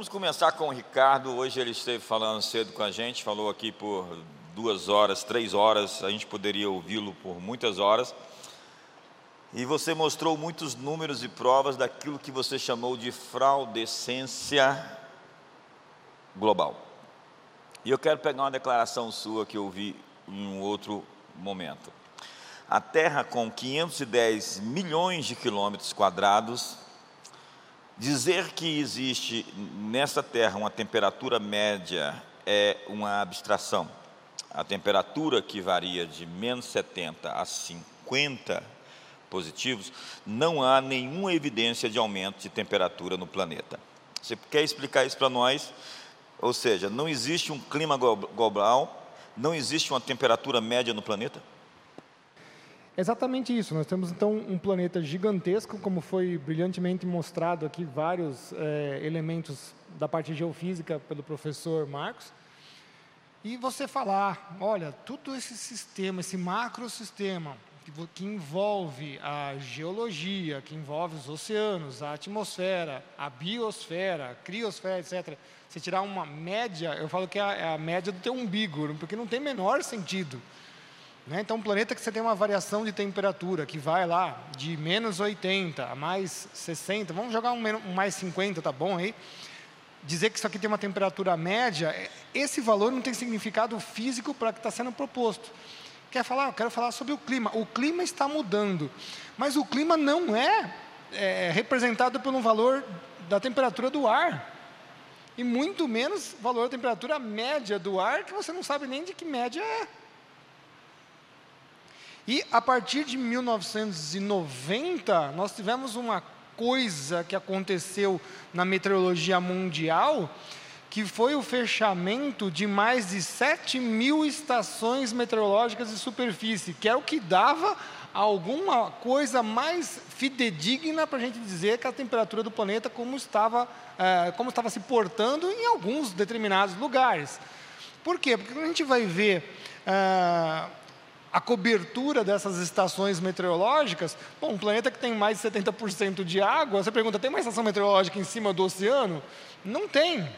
vamos começar com o Ricardo. Hoje ele esteve falando cedo com a gente, falou aqui por duas horas, três horas. A gente poderia ouvi-lo por muitas horas. E você mostrou muitos números e provas daquilo que você chamou de fraudescência global. E eu quero pegar uma declaração sua que eu vi em um outro momento. A Terra, com 510 milhões de quilômetros quadrados, Dizer que existe nessa Terra uma temperatura média é uma abstração. A temperatura que varia de menos 70 a 50 positivos, não há nenhuma evidência de aumento de temperatura no planeta. Você quer explicar isso para nós? Ou seja, não existe um clima global, não existe uma temperatura média no planeta? Exatamente isso. Nós temos então um planeta gigantesco, como foi brilhantemente mostrado aqui vários é, elementos da parte geofísica pelo professor Marcos. E você falar, olha, todo esse sistema, esse macrosistema que, que envolve a geologia, que envolve os oceanos, a atmosfera, a biosfera, a criosfera, etc. Você tirar uma média, eu falo que é a, é a média do teu umbigo, porque não tem menor sentido. Né? Então, um planeta que você tem uma variação de temperatura que vai lá de menos 80 a mais 60, vamos jogar um, um mais 50, tá bom aí? Dizer que isso aqui tem uma temperatura média, é, esse valor não tem significado físico para o que está sendo proposto. Quer falar? Eu quero falar sobre o clima. O clima está mudando, mas o clima não é, é representado por um valor da temperatura do ar e muito menos valor da temperatura média do ar, que você não sabe nem de que média é. E a partir de 1990, nós tivemos uma coisa que aconteceu na meteorologia mundial, que foi o fechamento de mais de 7 mil estações meteorológicas de superfície, que é o que dava alguma coisa mais fidedigna para a gente dizer que a temperatura do planeta como estava, é, como estava se portando em alguns determinados lugares. Por quê? Porque quando a gente vai ver é, a cobertura dessas estações meteorológicas, bom, um planeta que tem mais de 70% de água, você pergunta, tem uma estação meteorológica em cima do oceano? Não tem.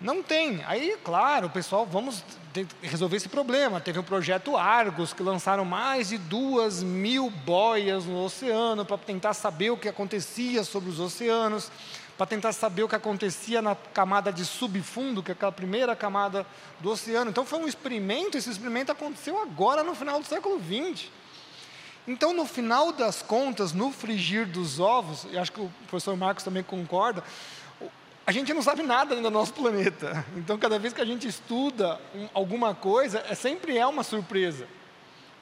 Não tem. Aí, claro, pessoal, vamos resolver esse problema. Teve um projeto Argos, que lançaram mais de duas mil boias no oceano para tentar saber o que acontecia sobre os oceanos para tentar saber o que acontecia na camada de subfundo, que é aquela primeira camada do oceano. Então foi um experimento, esse experimento aconteceu agora no final do século XX. Então, no final das contas, no frigir dos ovos, e acho que o professor Marcos também concorda, a gente não sabe nada do nosso planeta. Então, cada vez que a gente estuda alguma coisa, é, sempre é uma surpresa.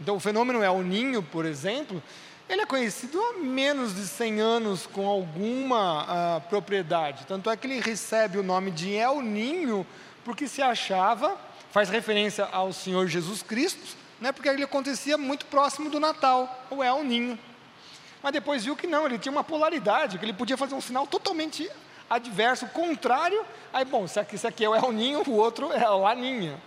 Então, o fenômeno é o ninho, por exemplo, ele é conhecido há menos de 100 anos com alguma uh, propriedade. Tanto é que ele recebe o nome de El Ninho, porque se achava, faz referência ao Senhor Jesus Cristo, né, porque ele acontecia muito próximo do Natal, o El Ninho. Mas depois viu que não, ele tinha uma polaridade, que ele podia fazer um sinal totalmente adverso, contrário. Aí, bom, se aqui, se aqui é o El Ninho, o outro é o Aninha.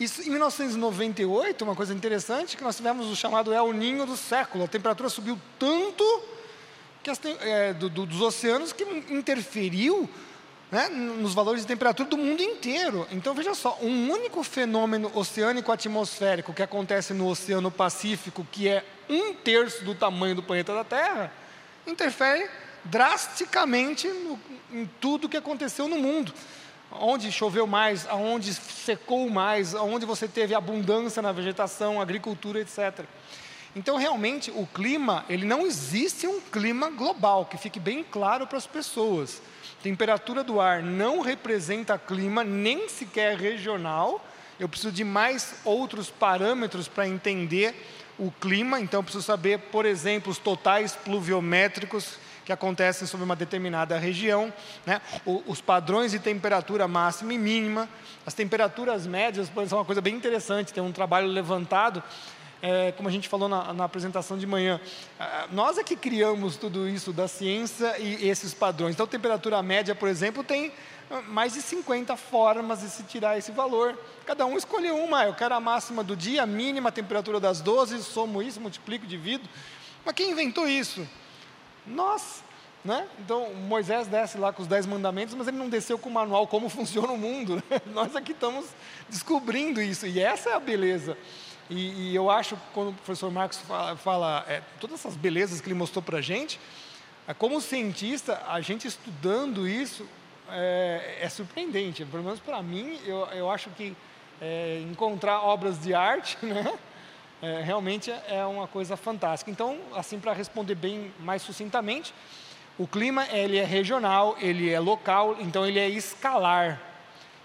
Isso, em 1998, uma coisa interessante, que nós tivemos o chamado El Ninho do século. A temperatura subiu tanto que as, é, do, do, dos oceanos que interferiu né, nos valores de temperatura do mundo inteiro. Então, veja só, um único fenômeno oceânico atmosférico que acontece no Oceano Pacífico, que é um terço do tamanho do planeta da Terra, interfere drasticamente no, em tudo que aconteceu no mundo onde choveu mais, aonde secou mais, aonde você teve abundância na vegetação, agricultura, etc. Então, realmente, o clima, ele não existe um clima global, que fique bem claro para as pessoas. Temperatura do ar não representa clima, nem sequer regional. Eu preciso de mais outros parâmetros para entender o clima. Então, preciso saber, por exemplo, os totais pluviométricos que acontecem sobre uma determinada região, né? O, os padrões de temperatura máxima e mínima, as temperaturas médias podem ser uma coisa bem interessante, tem um trabalho levantado, é, como a gente falou na, na apresentação de manhã, é, nós é que criamos tudo isso da ciência e esses padrões. Então, temperatura média, por exemplo, tem ah, mais de 50 formas de se tirar esse valor. Cada um escolhe uma. Eu quero a máxima do dia, a mínima, a temperatura das 12, somo isso, multiplico, divido. Mas quem inventou isso? Nós. Né? Então, Moisés desce lá com os dez mandamentos, mas ele não desceu com o manual como funciona o mundo. Né? Nós aqui estamos descobrindo isso, e essa é a beleza. E, e eu acho, quando o professor Marcos fala, fala é, todas essas belezas que ele mostrou para a gente, é, como cientista, a gente estudando isso é, é surpreendente. Pelo menos para mim, eu, eu acho que é, encontrar obras de arte, né? É, realmente é uma coisa fantástica. Então, assim, para responder bem mais sucintamente, o clima ele é regional, ele é local, então ele é escalar.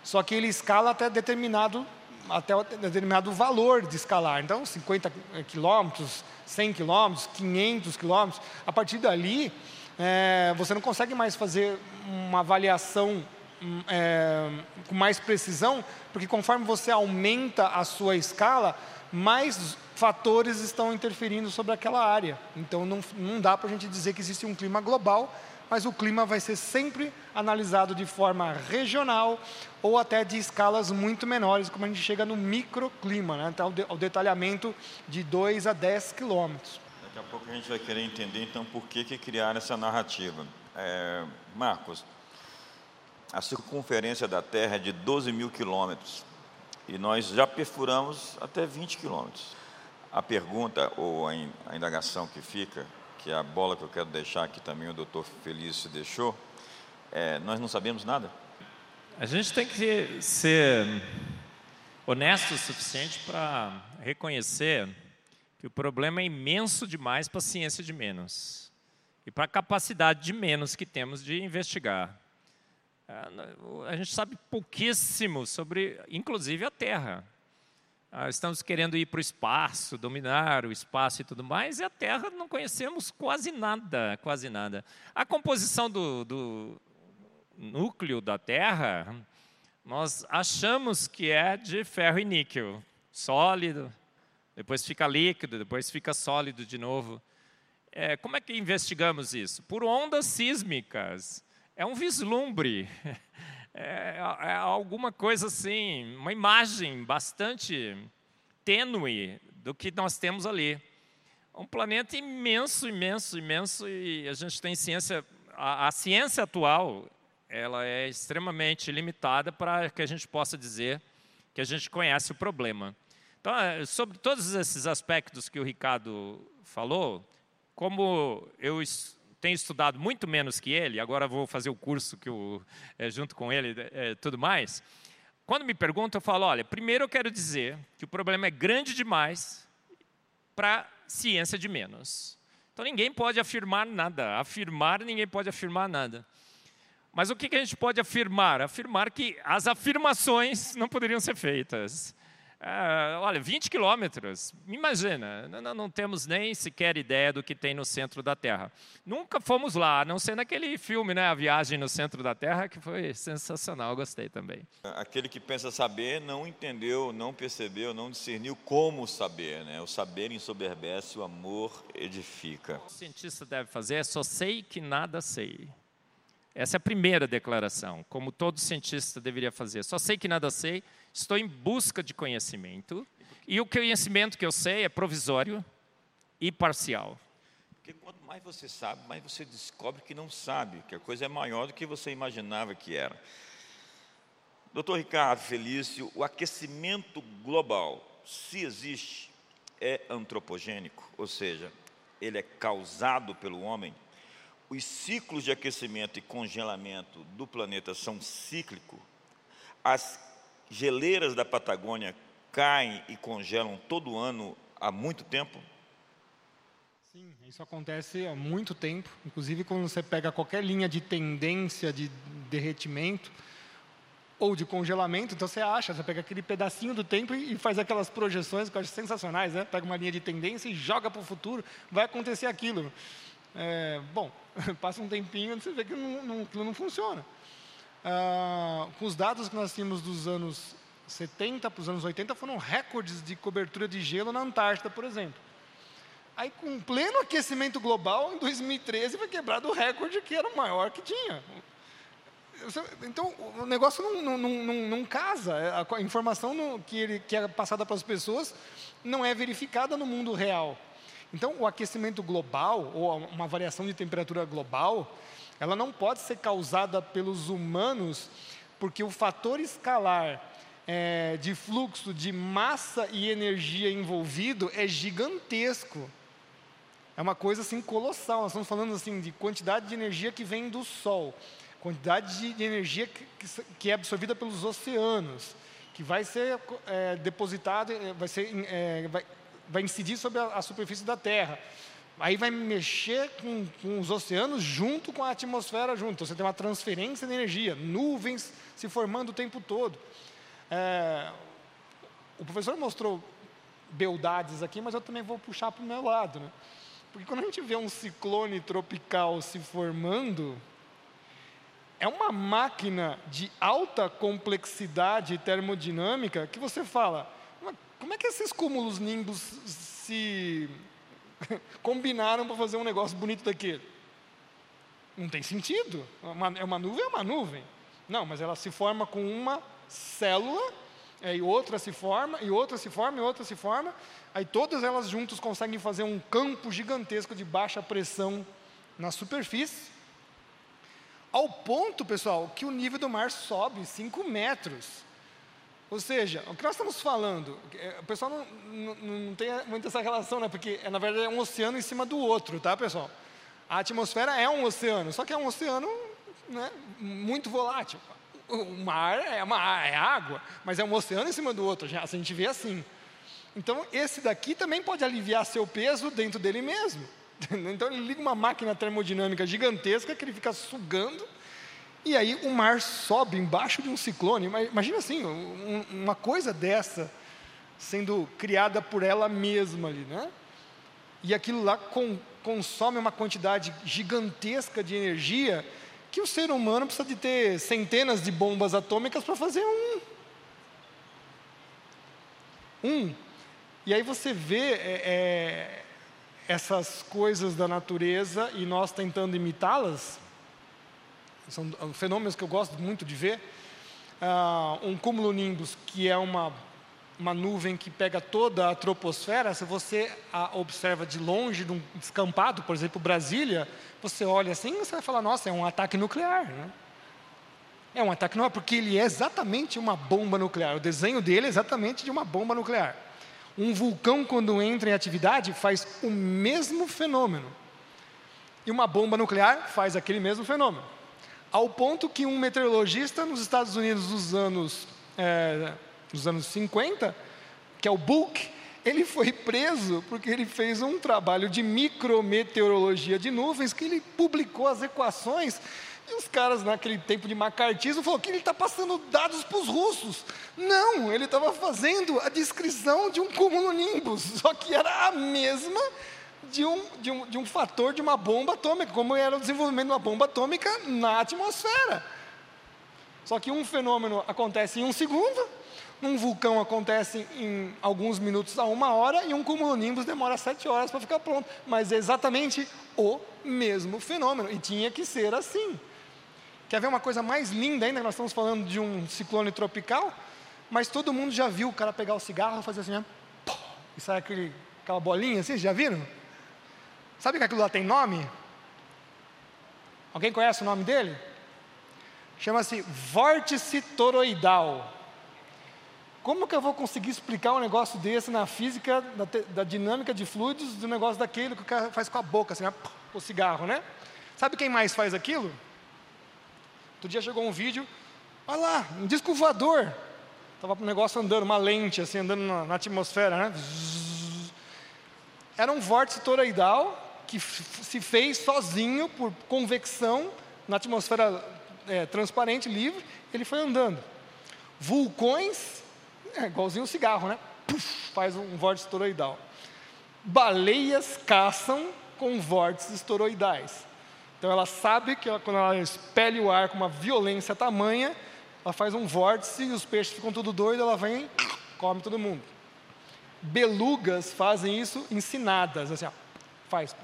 Só que ele escala até determinado, até determinado valor de escalar. Então, 50 quilômetros, 100 quilômetros, 500 quilômetros. A partir dali, é, você não consegue mais fazer uma avaliação hum, é, com mais precisão, porque conforme você aumenta a sua escala, mais fatores estão interferindo sobre aquela área. Então não, não dá para a gente dizer que existe um clima global, mas o clima vai ser sempre analisado de forma regional ou até de escalas muito menores, como a gente chega no microclima, né? então, o detalhamento de 2 a 10 quilômetros. Daqui a pouco a gente vai querer entender então por que, que criar essa narrativa. É, Marcos, a circunferência da Terra é de 12 mil quilômetros e nós já perfuramos até 20 quilômetros. A pergunta ou a indagação que fica, que é a bola que eu quero deixar, que também o doutor Felício deixou, é, nós não sabemos nada? A gente tem que ser honesto o suficiente para reconhecer que o problema é imenso demais para a ciência de menos e para a capacidade de menos que temos de investigar. É, a gente sabe pouquíssimo sobre, inclusive, a Terra. Ah, estamos querendo ir para o espaço, dominar o espaço e tudo mais, e a Terra não conhecemos quase nada, quase nada. A composição do, do núcleo da Terra, nós achamos que é de ferro e níquel, sólido, depois fica líquido, depois fica sólido de novo. É, como é que investigamos isso? Por ondas sísmicas. É um vislumbre. é, é alguma coisa assim, uma imagem bastante tênue do que nós temos ali. Um planeta imenso, imenso, imenso, e a gente tem ciência, a, a ciência atual, ela é extremamente limitada para que a gente possa dizer que a gente conhece o problema. Então, é, sobre todos esses aspectos que o Ricardo falou, como eu tenho estudado muito menos que ele, agora vou fazer o curso que eu, é, junto com ele é, tudo mais. Quando me perguntam, eu falo: olha, primeiro eu quero dizer que o problema é grande demais para ciência de menos. Então ninguém pode afirmar nada. Afirmar, ninguém pode afirmar nada. Mas o que, que a gente pode afirmar? Afirmar que as afirmações não poderiam ser feitas. Ah, olha, 20 quilômetros, imagina, não, não, temos nem sequer ideia do que tem no centro da Terra. Nunca fomos lá, a não ser naquele filme, né, A Viagem no Centro da Terra, que foi sensacional, gostei também. Aquele que pensa saber não entendeu, não percebeu, não discerniu como saber. Né? O saber ensoberbece, o amor edifica. O cientista deve fazer é só sei que nada sei. Essa é a primeira declaração, como todo cientista deveria fazer. Só sei que nada sei estou em busca de conhecimento, e o conhecimento que eu sei é provisório e parcial. Porque quanto mais você sabe, mais você descobre que não sabe, que a coisa é maior do que você imaginava que era. Doutor Ricardo Felício, o aquecimento global, se existe, é antropogênico, ou seja, ele é causado pelo homem. Os ciclos de aquecimento e congelamento do planeta são cíclicos. As geleiras da Patagônia caem e congelam todo ano há muito tempo? Sim, isso acontece há muito tempo. Inclusive, quando você pega qualquer linha de tendência de derretimento ou de congelamento, então você acha, você pega aquele pedacinho do tempo e faz aquelas projeções que eu acho sensacionais, né? Pega uma linha de tendência e joga para o futuro, vai acontecer aquilo. É, bom, passa um tempinho, você vê que não, não, não funciona. Ah, com os dados que nós tínhamos dos anos 70 para os anos 80, foram recordes de cobertura de gelo na Antártida, por exemplo. Aí, com pleno aquecimento global, em 2013 foi quebrado o recorde que era o maior que tinha. Então, o negócio não, não, não, não casa. A informação que, ele, que é passada para as pessoas não é verificada no mundo real. Então, o aquecimento global, ou uma variação de temperatura global, ela não pode ser causada pelos humanos, porque o fator escalar é, de fluxo de massa e energia envolvido é gigantesco. É uma coisa assim colossal. Nós estamos falando assim de quantidade de energia que vem do Sol, quantidade de, energia que, que, que, é absorvida pelos oceanos, que vai ser é, depositada, é, vai, ser, é, vai, vai, incidir sobre a, a, superfície da Terra. Aí vai mexer com, com, os oceanos junto com a atmosfera junto. Então, você tem uma transferência de energia, nuvens se formando o tempo todo. É, o professor mostrou beldades aqui, mas eu também vou puxar para o meu lado. Né? Porque quando a gente vê um ciclone tropical se formando, é uma máquina de alta complexidade termodinâmica que você fala, como é que esses cúmulos nimbus se combinaram para fazer um negócio bonito daquele? Não tem sentido. É uma, é uma nuvem, é uma nuvem. Não, mas ela se forma com uma célula, e outra se forma, e outra se forma, e outra se forma, Aí todas elas juntas conseguem fazer um campo gigantesco de baixa pressão na superfície, ao ponto, pessoal, que o nível do mar sobe 5 metros. Ou seja, o que nós estamos falando, é, o pessoal não, não, não tem muito essa relação, né? porque na verdade é um oceano em cima do outro, tá, pessoal? A atmosfera é um oceano, só que é um oceano né, muito volátil. O mar é, uma, é água, mas é um oceano em cima do outro, a gente vê assim. Então, esse daqui também pode aliviar seu peso dentro dele mesmo. Então, ele liga uma máquina termodinâmica gigantesca que ele fica sugando, e aí o mar sobe embaixo de um ciclone. Imagina assim, uma coisa dessa sendo criada por ela mesma ali, né? E aquilo lá com, consome uma quantidade gigantesca de energia que o ser humano precisa de ter centenas de bombas atômicas para fazer um. Um e aí você vê é, é, essas coisas da natureza e nós tentando imitá-las. São fenômenos que eu gosto muito de ver. Ah, um cúmulo nimbus, que é uma, uma nuvem que pega toda a troposfera, se você a observa de longe, de um descampado, por exemplo, Brasília, você olha assim e você vai falar, nossa, é um ataque nuclear. Né? É um ataque nuclear, porque ele é exatamente uma bomba nuclear. O desenho dele é exatamente de uma bomba nuclear. Um vulcão, quando entra em atividade, faz o mesmo fenômeno. E uma bomba nuclear faz aquele mesmo fenômeno. Ao ponto que um meteorologista nos Estados Unidos dos anos, é, dos anos 50, que é o Book, ele foi preso porque ele fez um trabalho de micrometeorologia de nuvens, que ele publicou as equações e os caras, naquele tempo de macartismo, falaram que ele está passando dados para os russos. Não, ele estava fazendo a descrição de um cumulonimbus, só que era a mesma de um, de, um, de um fator de uma bomba atômica, como era o desenvolvimento de uma bomba atômica na atmosfera. Só que um fenômeno acontece em um segundo, um vulcão acontece em alguns minutos a uma hora e um cumulonimbus demora sete horas para ficar pronto. Mas é exatamente o mesmo fenômeno e tinha que ser assim. Quer ver uma coisa mais linda ainda? Nós estamos falando de um ciclone tropical, mas todo mundo já viu o cara pegar o cigarro fazer assim, né? e sai aquele, aquela bolinha assim, já viram? Sabe que aquilo lá tem nome? Alguém conhece o nome dele? Chama-se vórtice toroidal. Como que eu vou conseguir explicar um negócio desse na física, da, da dinâmica de fluidos, do negócio daquele que o cara faz com a boca, assim, né? o cigarro, né? Sabe quem mais faz aquilo? Outro dia chegou um vídeo, olha lá, um disco voador. Estava um negócio andando, uma lente assim, andando na, na atmosfera, né? Era um vórtice toroidal que se fez sozinho por convecção na atmosfera é, transparente, livre, ele foi andando. Vulcões, é igualzinho um cigarro, né? Faz um vórtice toroidal. Baleias caçam com vórtices toroidais. Então ela sabe que ela, quando ela expele o ar com uma violência tamanha, ela faz um vórtice e os peixes ficam tudo doidos, ela vem come todo mundo. Belugas fazem isso ensinadas, assim, ó, faz.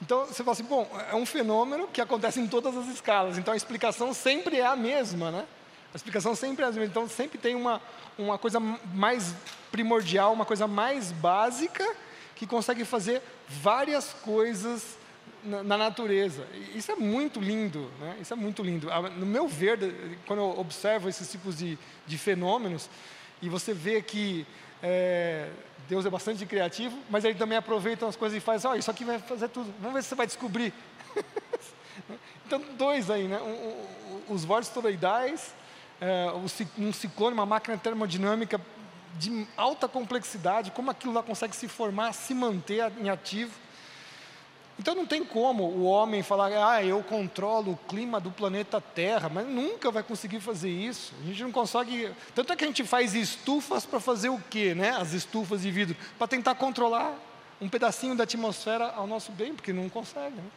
Então você fala assim, bom, é um fenômeno que acontece em todas as escalas, então a explicação sempre é a mesma, né? A explicação sempre é a mesma, então sempre tem uma, uma coisa mais primordial, uma coisa mais básica, que consegue fazer várias coisas na, na natureza. Isso é muito lindo, né? Isso é muito lindo. No meu ver, quando eu observo esses tipos de, de fenômenos, e você vê que é, Deus é bastante criativo, mas ele também aproveita as coisas e faz, ó, oh, isso aqui vai fazer tudo. Vamos ver se você vai descobrir. então, dois aí, né? os vórtices toroidais, é, um ciclone, uma máquina termodinâmica de alta complexidade, como aquilo lá consegue se formar, se manter em ativo. Então não tem como o homem falar, ah, eu controlo o clima do planeta Terra, mas nunca vai conseguir fazer isso. A gente não consegue. Tanto é que a gente faz estufas para fazer o quê, né? As estufas de vidro, para tentar controlar um pedacinho da atmosfera ao nosso bem, porque não consegue. Né?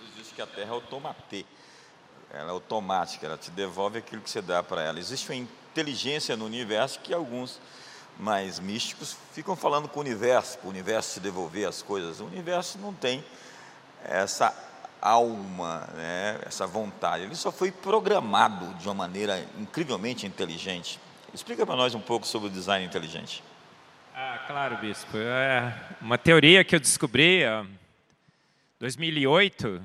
Jesus disse que a Terra é automatê. Ela é automática, ela te devolve aquilo que você dá para ela. Existe uma inteligência no universo que alguns mais místicos ficam falando com o universo, para o universo te devolver as coisas. O universo não tem essa alma, né, essa vontade. Ele só foi programado de uma maneira incrivelmente inteligente. Explica para nós um pouco sobre o design inteligente. Ah, claro, bispo. É uma teoria que eu descobri em 2008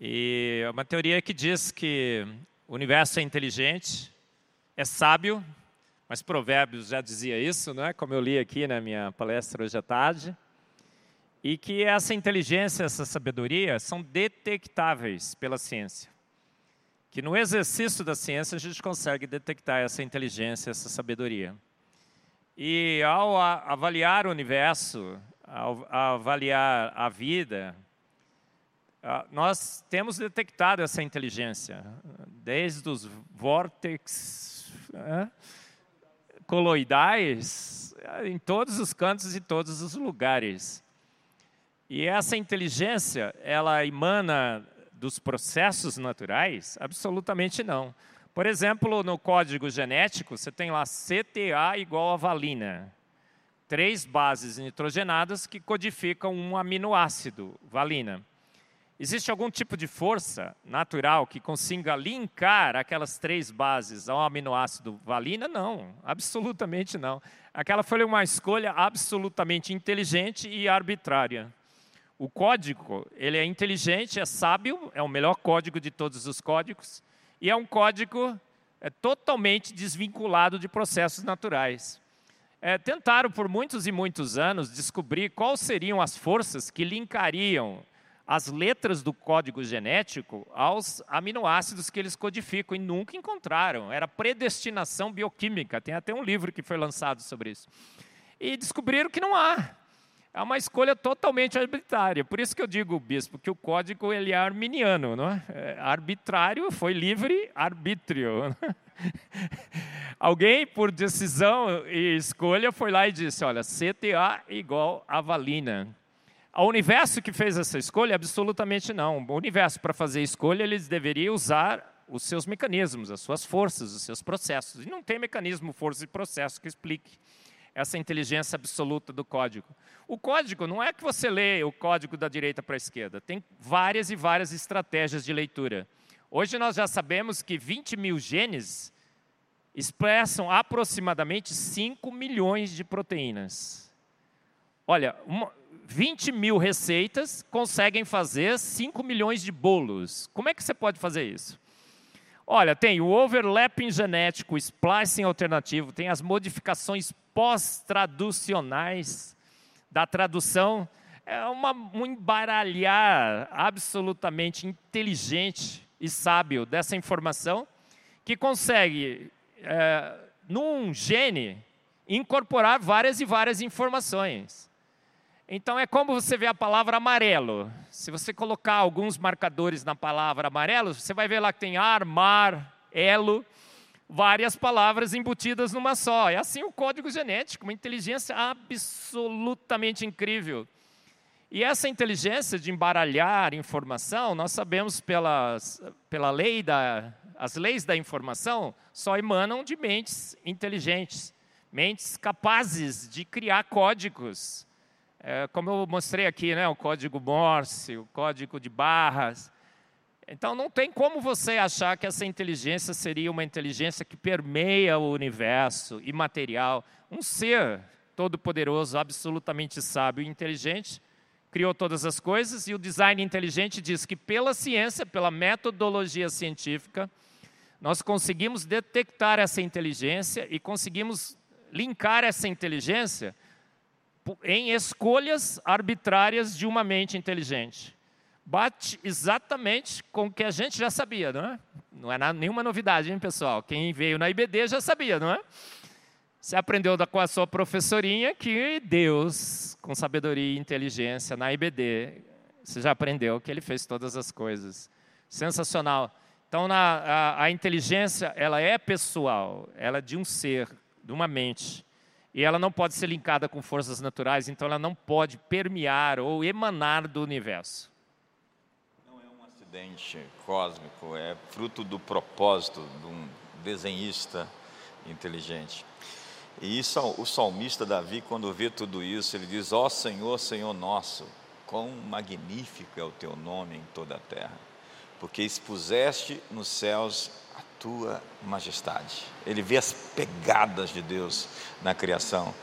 e é uma teoria que diz que o universo é inteligente, é sábio mas Provérbios já dizia isso, né? como eu li aqui na minha palestra hoje à tarde. E que essa inteligência, essa sabedoria são detectáveis pela ciência. Que no exercício da ciência a gente consegue detectar essa inteligência, essa sabedoria. E ao avaliar o universo, ao avaliar a vida, nós temos detectado essa inteligência, desde os vórtices coloidais em todos os cantos e todos os lugares. E essa inteligência, ela emana dos processos naturais? Absolutamente não. Por exemplo, no código genético, você tem lá CTA igual a valina. Três bases nitrogenadas que codificam um aminoácido, valina. Existe algum tipo de força natural que consiga linkar aquelas três bases ao aminoácido valina? Não, absolutamente não. Aquela foi uma escolha absolutamente inteligente e arbitrária. O código, ele é inteligente, é sábio, é o melhor código de todos os códigos, e é um código é, totalmente desvinculado de processos naturais. É, tentaram por muitos e muitos anos descobrir quais seriam as forças que linkariam as letras do código genético aos aminoácidos que eles codificam e nunca encontraram. Era predestinação bioquímica, tem até um livro que foi lançado sobre isso. E descobriram que não há. É uma escolha totalmente arbitrária. Por isso que eu digo, bispo, que o código ele é arminiano, não é? é arbitrário foi livre arbítrio. Alguém, por decisão e escolha, foi lá e disse: olha, CTA igual a valina. O universo que fez essa escolha? Absolutamente não. O universo, para fazer escolha, eles deveriam usar os seus mecanismos, as suas forças, os seus processos. E não tem mecanismo, força e processo que explique essa inteligência absoluta do código. O código não é que você lê o código da direita para a esquerda, tem várias e várias estratégias de leitura. Hoje nós já sabemos que 20 mil genes expressam aproximadamente 5 milhões de proteínas. Olha, uma, 20 mil receitas conseguem fazer 5 milhões de bolos. Como é que você pode fazer isso? Olha, tem o overlapping genético, o splicing alternativo, tem as modificações pós-traducionais da tradução. É uma, um embaralhar absolutamente inteligente e sábio dessa informação que consegue, é, num gene, incorporar várias e várias informações. Então é como você vê a palavra amarelo. Se você colocar alguns marcadores na palavra amarelo, você vai ver lá que tem ar, mar, elo, várias palavras embutidas numa só. É assim o código genético, uma inteligência absolutamente incrível. E essa inteligência de embaralhar informação, nós sabemos pelas, pela lei da, as leis da informação só emanam de mentes inteligentes, mentes capazes de criar códigos é, como eu mostrei aqui, né, o código Morse, o código de barras. Então, não tem como você achar que essa inteligência seria uma inteligência que permeia o universo imaterial. Um ser todo-poderoso, absolutamente sábio e inteligente, criou todas as coisas, e o design inteligente diz que pela ciência, pela metodologia científica, nós conseguimos detectar essa inteligência e conseguimos linkar essa inteligência em escolhas arbitrárias de uma mente inteligente. Bate exatamente com o que a gente já sabia, não é? Não é nenhuma novidade, hein, pessoal? Quem veio na IBD já sabia, não é? Você aprendeu com a sua professorinha que Deus, com sabedoria e inteligência na IBD, você já aprendeu que Ele fez todas as coisas. Sensacional. Então, na, a, a inteligência, ela é pessoal, ela é de um ser, de uma mente. E ela não pode ser linkada com forças naturais, então ela não pode permear ou emanar do universo. Não é um acidente cósmico, é fruto do propósito de um desenhista inteligente. E isso, o salmista Davi, quando vê tudo isso, ele diz: Ó oh Senhor, Senhor nosso, quão magnífico é o teu nome em toda a terra, porque expuseste nos céus tua majestade. Ele vê as pegadas de Deus na criação.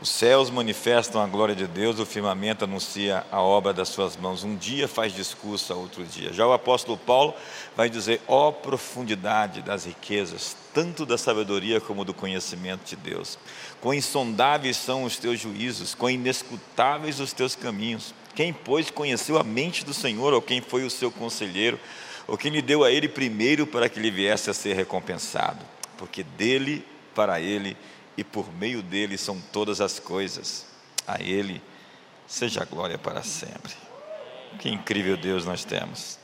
Os céus manifestam a glória de Deus, o firmamento anuncia a obra das suas mãos. Um dia faz discurso a outro dia. Já o apóstolo Paulo vai dizer: ó oh, profundidade das riquezas, tanto da sabedoria como do conhecimento de Deus. Quão insondáveis são os teus juízos, quão inescutáveis os teus caminhos. Quem, pois, conheceu a mente do Senhor, ou quem foi o seu conselheiro, ou quem lhe deu a ele primeiro para que ele viesse a ser recompensado? Porque dele, para ele e por meio dele são todas as coisas. A ele seja a glória para sempre. Que incrível Deus nós temos.